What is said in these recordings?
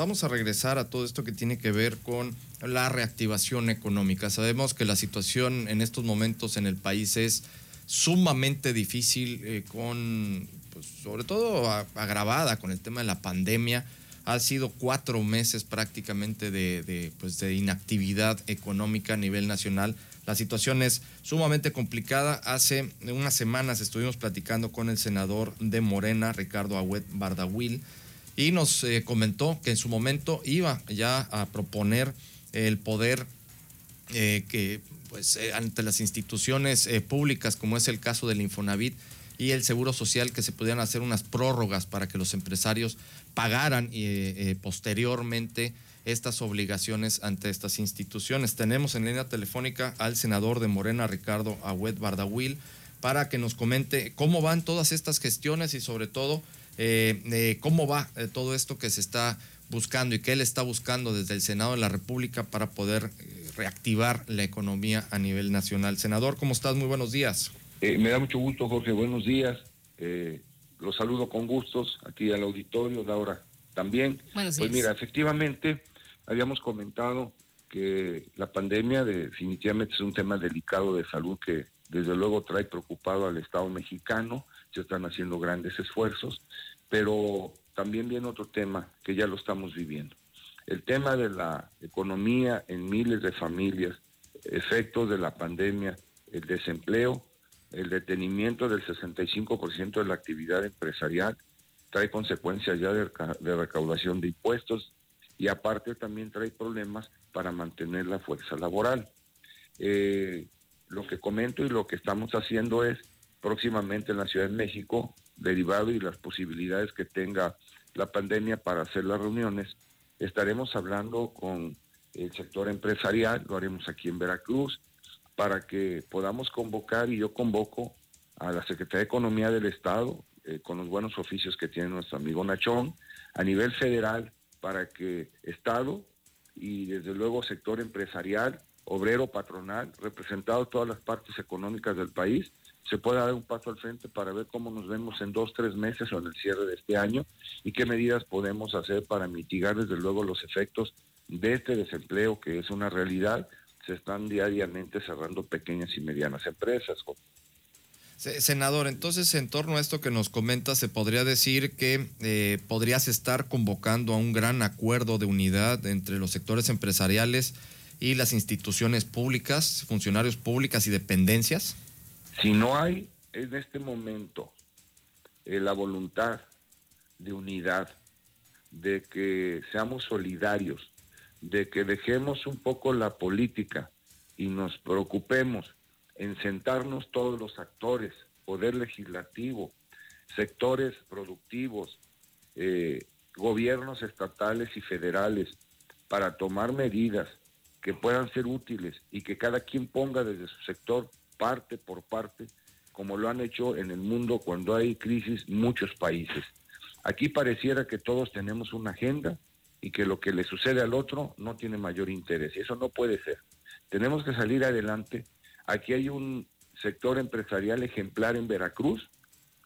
vamos a regresar a todo esto que tiene que ver con la reactivación económica. Sabemos que la situación en estos momentos en el país es sumamente difícil, eh, con, pues, sobre todo agravada con el tema de la pandemia. Ha sido cuatro meses prácticamente de, pues, de inactividad económica a nivel nacional. La situación es sumamente complicada. Hace unas semanas estuvimos platicando con el senador de Morena, Ricardo Agüet Bardahuil, y nos eh, comentó que en su momento iba ya a proponer el poder eh, que pues eh, ante las instituciones públicas como es el caso del Infonavit y el Seguro Social que se pudieran hacer unas prórrogas para que los empresarios pagaran posteriormente estas obligaciones ante estas instituciones. Tenemos en línea telefónica al senador de Morena, Ricardo Agüet Bardahuil, para que nos comente cómo van todas estas gestiones y sobre todo eh, cómo va eh, todo esto que se está buscando y que él está buscando desde el Senado de la República para poder eh, reactivar la economía a nivel nacional. Senador, ¿cómo estás? Muy buenos días. me da mucho gusto, Jorge. Buenos días. los saludo con gustos aquí al auditorio, Laura también. Buenos pues mira, efectivamente, habíamos comentado que la pandemia definitivamente es un tema delicado de salud que desde luego trae preocupado al Estado mexicano, se están haciendo grandes esfuerzos, pero también viene otro tema que ya lo estamos viviendo. El tema de la economía en miles de familias, efectos de la pandemia, el desempleo, el detenimiento del 65% de la actividad empresarial, trae consecuencias ya de, recaudación de impuestos y aparte también trae problemas para mantener la fuerza laboral. Eh, lo que comento y lo que estamos haciendo es próximamente en la Ciudad de México, derivado y las posibilidades que tenga la pandemia para hacer las reuniones, estaremos hablando con el sector empresarial, lo haremos aquí en Veracruz, para que podamos convocar y yo convoco a la Secretaría de Economía del Estado, eh, con los buenos oficios que tiene nuestro amigo Nachón, a nivel federal, para que Estado y desde luego sector empresarial obrero patronal, representado todas las partes económicas del país, se pueda dar un paso al frente para ver cómo nos vemos en dos, tres meses o en el cierre de este año y qué medidas podemos hacer para mitigar desde luego los efectos de este desempleo que es una realidad. Se están diariamente cerrando pequeñas y medianas empresas. Senador, entonces en torno a esto que nos comenta, se podría decir que eh, podrías estar convocando a un gran acuerdo de unidad entre los sectores empresariales y las instituciones públicas, funcionarios públicas y dependencias? Si no hay en este momento eh, la voluntad de unidad, de que seamos solidarios, de que dejemos un poco la política y nos preocupemos en sentarnos todos los actores, poder legislativo, sectores productivos, eh, gobiernos estatales y federales, para tomar medidas que puedan ser útiles y que cada quien ponga desde su sector parte por parte, como lo han hecho en el mundo cuando hay crisis muchos países. Aquí pareciera que todos tenemos una agenda y que lo que le sucede al otro no tiene mayor interés. Eso no puede ser. Tenemos que salir adelante. Aquí hay un sector empresarial ejemplar en Veracruz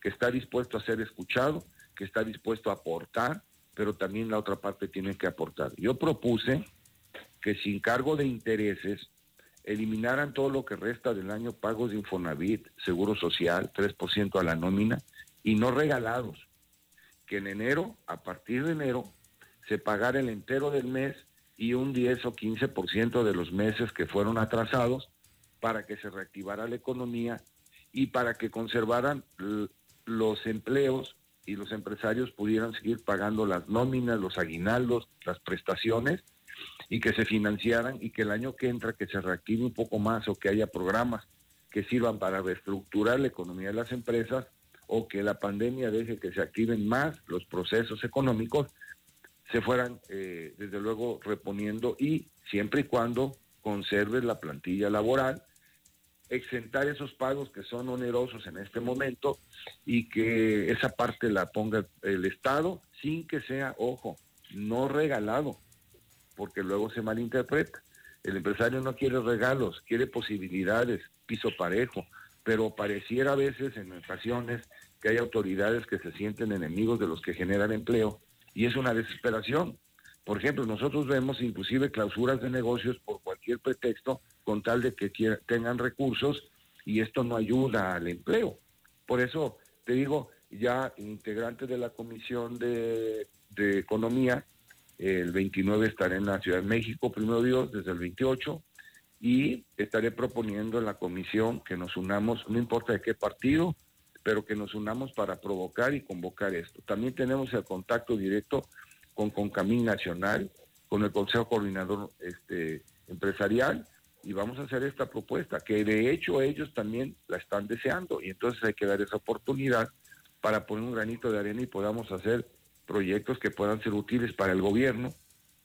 que está dispuesto a ser escuchado, que está dispuesto a aportar, pero también la otra parte tiene que aportar. Yo propuse que sin cargo de intereses eliminaran todo lo que resta del año pagos de Infonavit, Seguro Social, 3% a la nómina y no regalados. Que en enero, a partir de enero, se pagara el entero del mes y un 10 o 15% de los meses que fueron atrasados para que se reactivara la economía y para que conservaran los empleos y los empresarios pudieran seguir pagando las nóminas, los aguinaldos, las prestaciones y que se financiaran y que el año que entra que se reactive un poco más o que haya programas que sirvan para reestructurar la economía de las empresas o que la pandemia deje que se activen más los procesos económicos, se fueran eh, desde luego reponiendo y siempre y cuando conserve la plantilla laboral, exentar esos pagos que son onerosos en este momento y que esa parte la ponga el Estado sin que sea, ojo, no regalado, porque luego se malinterpreta. El empresario no quiere regalos, quiere posibilidades, piso parejo, pero pareciera a veces en ocasiones que hay autoridades que se sienten enemigos de los que generan empleo y es una desesperación. Por ejemplo, nosotros vemos inclusive clausuras de negocios por cualquier pretexto con tal de que tengan recursos y esto no ayuda al empleo. Por eso te digo, ya integrante de la Comisión de Economía, el 29 estaré en la Ciudad de México, primero Dios, desde el 28, y estaré proponiendo en la comisión que nos unamos, no importa de qué partido, pero que nos unamos para provocar y convocar esto. También tenemos el contacto directo con Concamín Nacional, con el Consejo Coordinador este, Empresarial, y vamos a hacer esta propuesta, que de hecho ellos también la están deseando, y entonces hay que dar esa oportunidad para poner un granito de arena y podamos hacer proyectos que puedan ser útiles para el gobierno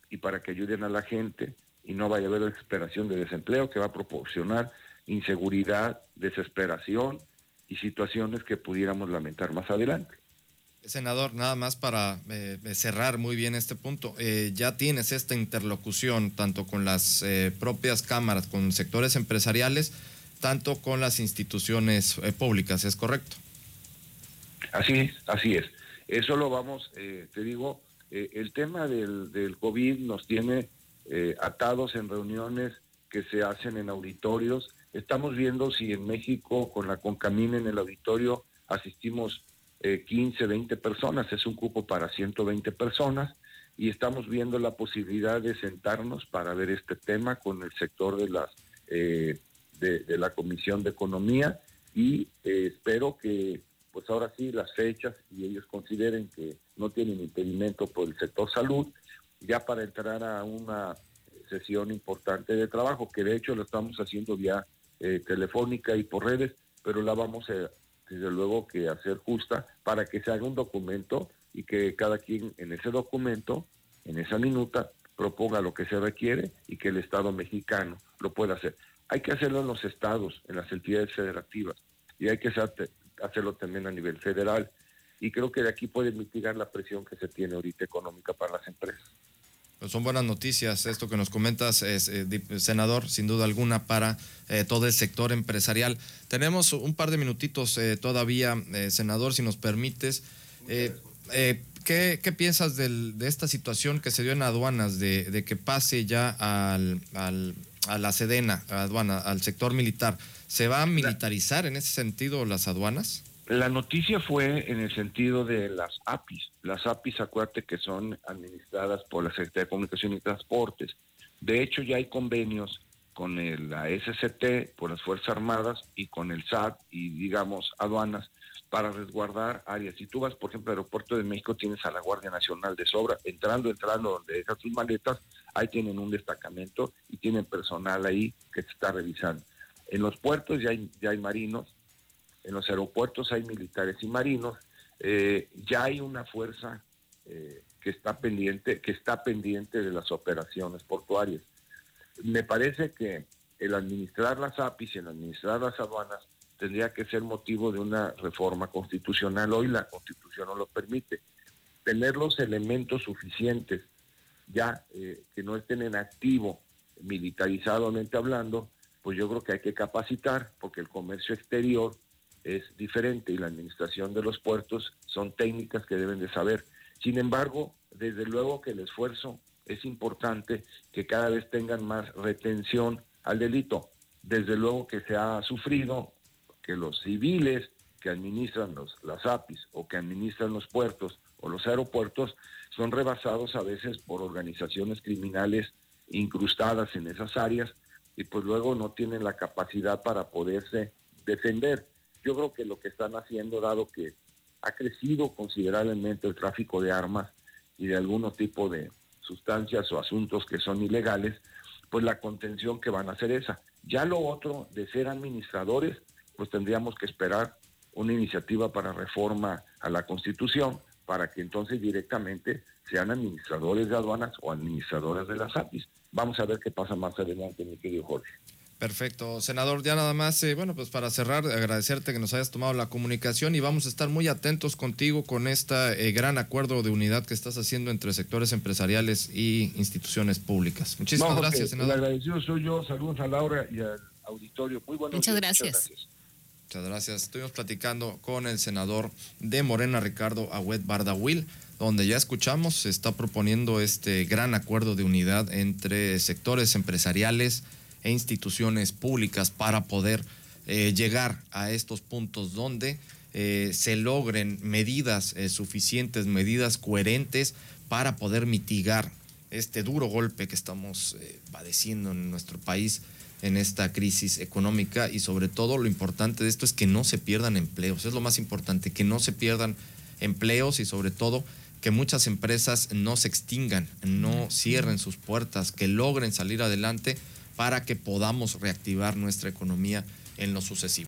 y para que ayuden a la gente y no vaya a haber desesperación de desempleo que va a proporcionar inseguridad, desesperación y situaciones que pudiéramos lamentar más adelante. Senador, nada más para eh, cerrar muy bien este punto. Eh, ya tienes esta interlocución tanto con las eh, propias cámaras, con sectores empresariales, tanto con las instituciones públicas, ¿es correcto? Así es, así es. Eso lo vamos, te digo, el tema del, COVID nos tiene atados en reuniones que se hacen en auditorios. Estamos viendo si en México, con la Concamina en el auditorio, asistimos 15, eh, 20 personas, es un cupo para 120 personas y estamos viendo la posibilidad de sentarnos para ver este tema con el sector de las eh, de, la Comisión de Economía y eh, espero que pues ahora sí las fechas y ellos consideren que no tienen impedimento por el sector salud ya para entrar a una sesión importante de trabajo que de hecho lo estamos haciendo vía telefónica y por redes pero la vamos a, desde luego que hacer justa para que se haga un documento y que cada quien en ese documento, en esa minuta, proponga lo que se requiere y que el Estado mexicano lo pueda hacer. Hay que hacerlo en los estados, en las entidades federativas, y hay que hacerlo también a nivel federal. Y creo que de aquí puede mitigar la presión que se tiene ahorita económica para las empresas. Pues son buenas noticias esto que nos comentas, es, eh, senador, sin duda alguna, para eh, todo el sector empresarial. Tenemos un par de minutitos eh, todavía, senador, si nos permites. ¿qué, piensas de esta situación que se dio en aduanas, de, que pase ya al, a la Sedena, a aduana, al sector militar? ¿Se va a militarizar en ese sentido las aduanas? La noticia fue en el sentido de las APIs. Las APIs, acuérdate que son administradas por la Secretaría de Comunicación y Transportes. De hecho, ya hay convenios con la SCT, por las Fuerzas Armadas y con el SAT y, digamos, aduanas para resguardar áreas. Si tú vas, por ejemplo, al aeropuerto de México, tienes a la Guardia Nacional de sobra, entrando, entrando donde dejas tus maletas, ahí tienen un destacamento y tienen personal ahí que te está revisando. En los puertos ya hay, ya hay marinos en los aeropuertos hay militares y marinos, eh, ya hay una fuerza eh, que está pendiente, que está pendiente de las operaciones portuarias. Me parece que el administrar las APIs y el administrar las aduanas tendría que ser motivo de una reforma constitucional. Hoy la constitución no lo permite. Tener los elementos suficientes ya eh, que no estén en activo militarizadamente hablando, pues yo creo que hay que capacitar porque el comercio exterior es diferente y la administración de los puertos son técnicas que deben de saber. Sin embargo, desde luego que el esfuerzo es importante que cada vez tengan más retención al delito. Desde luego que se ha sufrido que los civiles que administran los, las APIs o que administran los puertos o los aeropuertos son rebasados a veces por organizaciones criminales incrustadas en esas áreas y pues luego no tienen la capacidad para poderse defender. Yo creo que lo que están haciendo, dado que ha crecido considerablemente el tráfico de armas y de algún tipo de sustancias o asuntos que son ilegales, pues la contención que van a hacer esa. Ya lo otro de ser administradores, pues tendríamos que esperar una iniciativa para reforma a la Constitución para que entonces directamente sean administradores de aduanas o administradores de las APIs. Vamos a ver qué pasa más adelante, mi querido Jorge. Perfecto, senador. Ya nada más, eh, bueno, pues para cerrar, agradecerte que nos hayas tomado la comunicación y vamos a estar muy atentos contigo con este gran acuerdo de unidad que estás haciendo entre sectores empresariales y instituciones públicas. Muchísimas gracias, senador. El agradecido soy yo. Saludos a Laura y al auditorio. Muy buenos Muchas gracias. Muchas gracias. Estuvimos platicando con el senador de Morena, Ricardo Agüed Bardahuil donde ya escuchamos, se está proponiendo este gran acuerdo de unidad entre sectores empresariales e instituciones públicas para poder eh, llegar a estos puntos donde eh, se logren medidas eh, suficientes, medidas coherentes para poder mitigar este duro golpe que estamos padeciendo en nuestro país en esta crisis económica. Y sobre todo lo importante de esto es que no se pierdan empleos, es lo más importante, que no se pierdan empleos y sobre todo que muchas empresas no se extingan, no cierren sus puertas, que logren salir adelante para que podamos reactivar nuestra economía en lo sucesivo.